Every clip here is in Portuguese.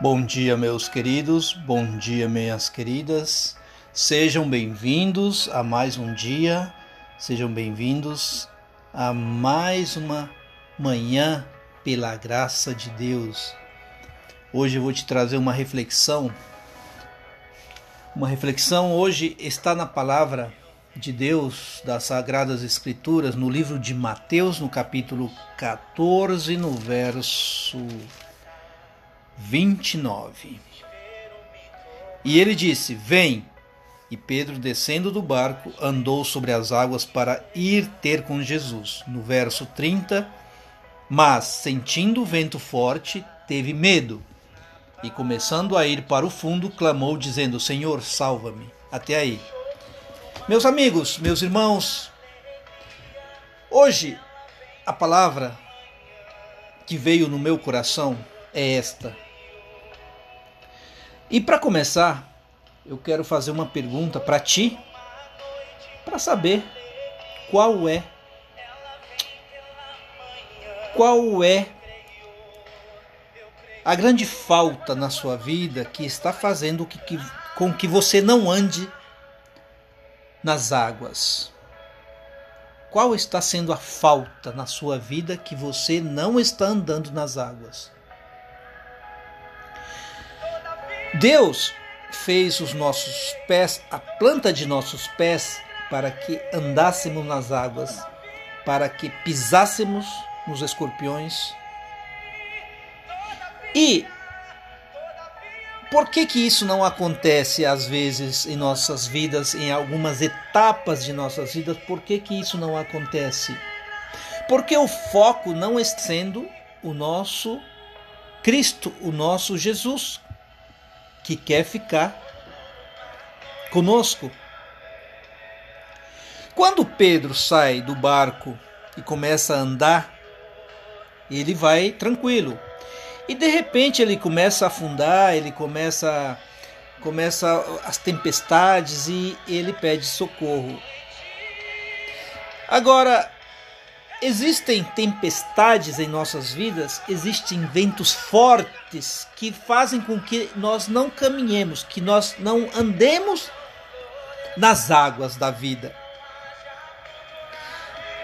Bom dia, meus queridos, bom dia, minhas queridas. Sejam bem-vindos a mais um dia, sejam bem-vindos a mais uma manhã pela graça de Deus. Hoje eu vou te trazer uma reflexão. Uma reflexão hoje está na palavra de Deus das Sagradas Escrituras, no livro de Mateus, no capítulo 14, no verso 29. E ele disse: Vem. E Pedro, descendo do barco, andou sobre as águas para ir ter com Jesus. No verso 30, mas, sentindo o vento forte, teve medo. E começando a ir para o fundo, clamou, dizendo: Senhor, salva-me. Até aí. Meus amigos, meus irmãos, hoje a palavra que veio no meu coração é esta. E para começar, eu quero fazer uma pergunta para ti, para saber qual é qual é a grande falta na sua vida que está fazendo que, que, com que você não ande nas águas. Qual está sendo a falta na sua vida que você não está andando nas águas? Deus fez os nossos pés, a planta de nossos pés, para que andássemos nas águas, para que pisássemos nos escorpiões. E por que que isso não acontece às vezes em nossas vidas, em algumas etapas de nossas vidas? Por que que isso não acontece? Porque o foco não está sendo o nosso Cristo, o nosso Jesus, que quer ficar conosco. Quando Pedro sai do barco e começa a andar, ele vai tranquilo. E de repente ele começa a afundar, ele começa começa as tempestades e ele pede socorro. Agora, Existem tempestades em nossas vidas, existem ventos fortes que fazem com que nós não caminhemos, que nós não andemos nas águas da vida.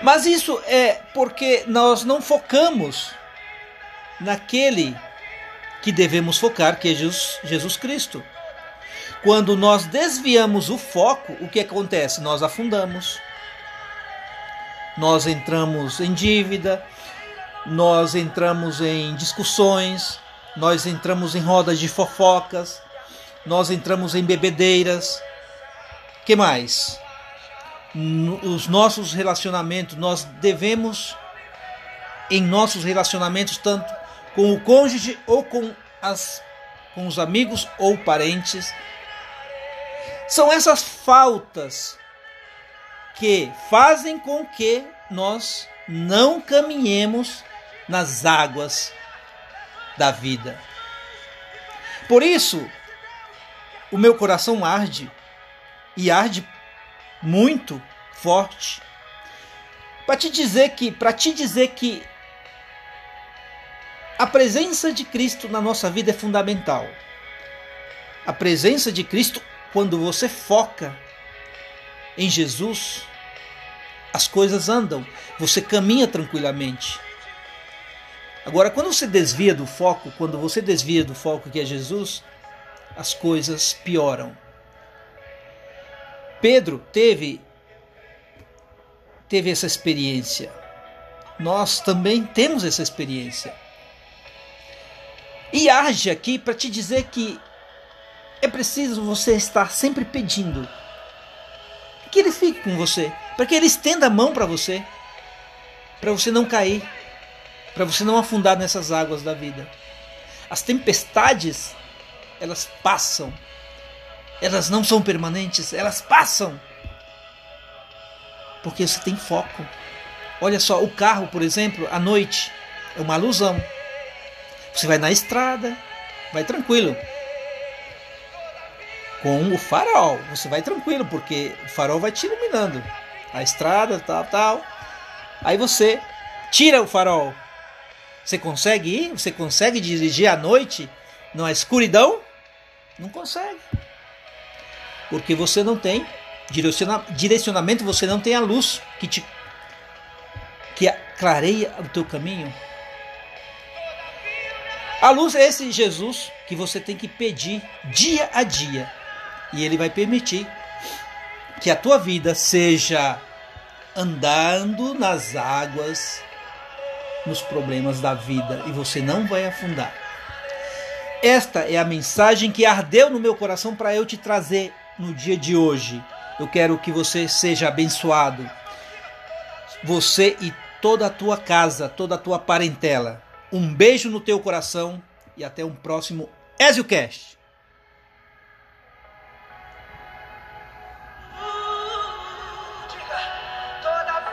Mas isso é porque nós não focamos naquele que devemos focar, que é Jesus, Jesus Cristo. Quando nós desviamos o foco, o que acontece? Nós afundamos nós entramos em dívida, nós entramos em discussões, nós entramos em rodas de fofocas, nós entramos em bebedeiras. Que mais? Os nossos relacionamentos, nós devemos em nossos relacionamentos tanto com o cônjuge ou com as com os amigos ou parentes. São essas faltas que fazem com que nós não caminhemos nas águas da vida. Por isso, o meu coração arde e arde muito forte para te dizer que, para te dizer que a presença de Cristo na nossa vida é fundamental. A presença de Cristo, quando você foca em Jesus, as coisas andam, você caminha tranquilamente. Agora, quando você desvia do foco, quando você desvia do foco que é Jesus, as coisas pioram. Pedro teve teve essa experiência. Nós também temos essa experiência. E age aqui para te dizer que é preciso você estar sempre pedindo que ele fique com você, para que ele estenda a mão para você, para você não cair, para você não afundar nessas águas da vida. As tempestades, elas passam. Elas não são permanentes, elas passam. Porque você tem foco. Olha só, o carro, por exemplo, à noite é uma alusão. Você vai na estrada, vai tranquilo com o farol. Você vai tranquilo, porque o farol vai te iluminando. A estrada, tal, tal. Aí você tira o farol. Você consegue ir? Você consegue dirigir à noite na escuridão, não consegue. Porque você não tem direcionamento, você não tem a luz que te que clareia o teu caminho. A luz é esse Jesus que você tem que pedir dia a dia. E ele vai permitir que a tua vida seja andando nas águas, nos problemas da vida e você não vai afundar. Esta é a mensagem que ardeu no meu coração para eu te trazer no dia de hoje. Eu quero que você seja abençoado. Você e toda a tua casa, toda a tua parentela. Um beijo no teu coração e até um próximo EzioCast.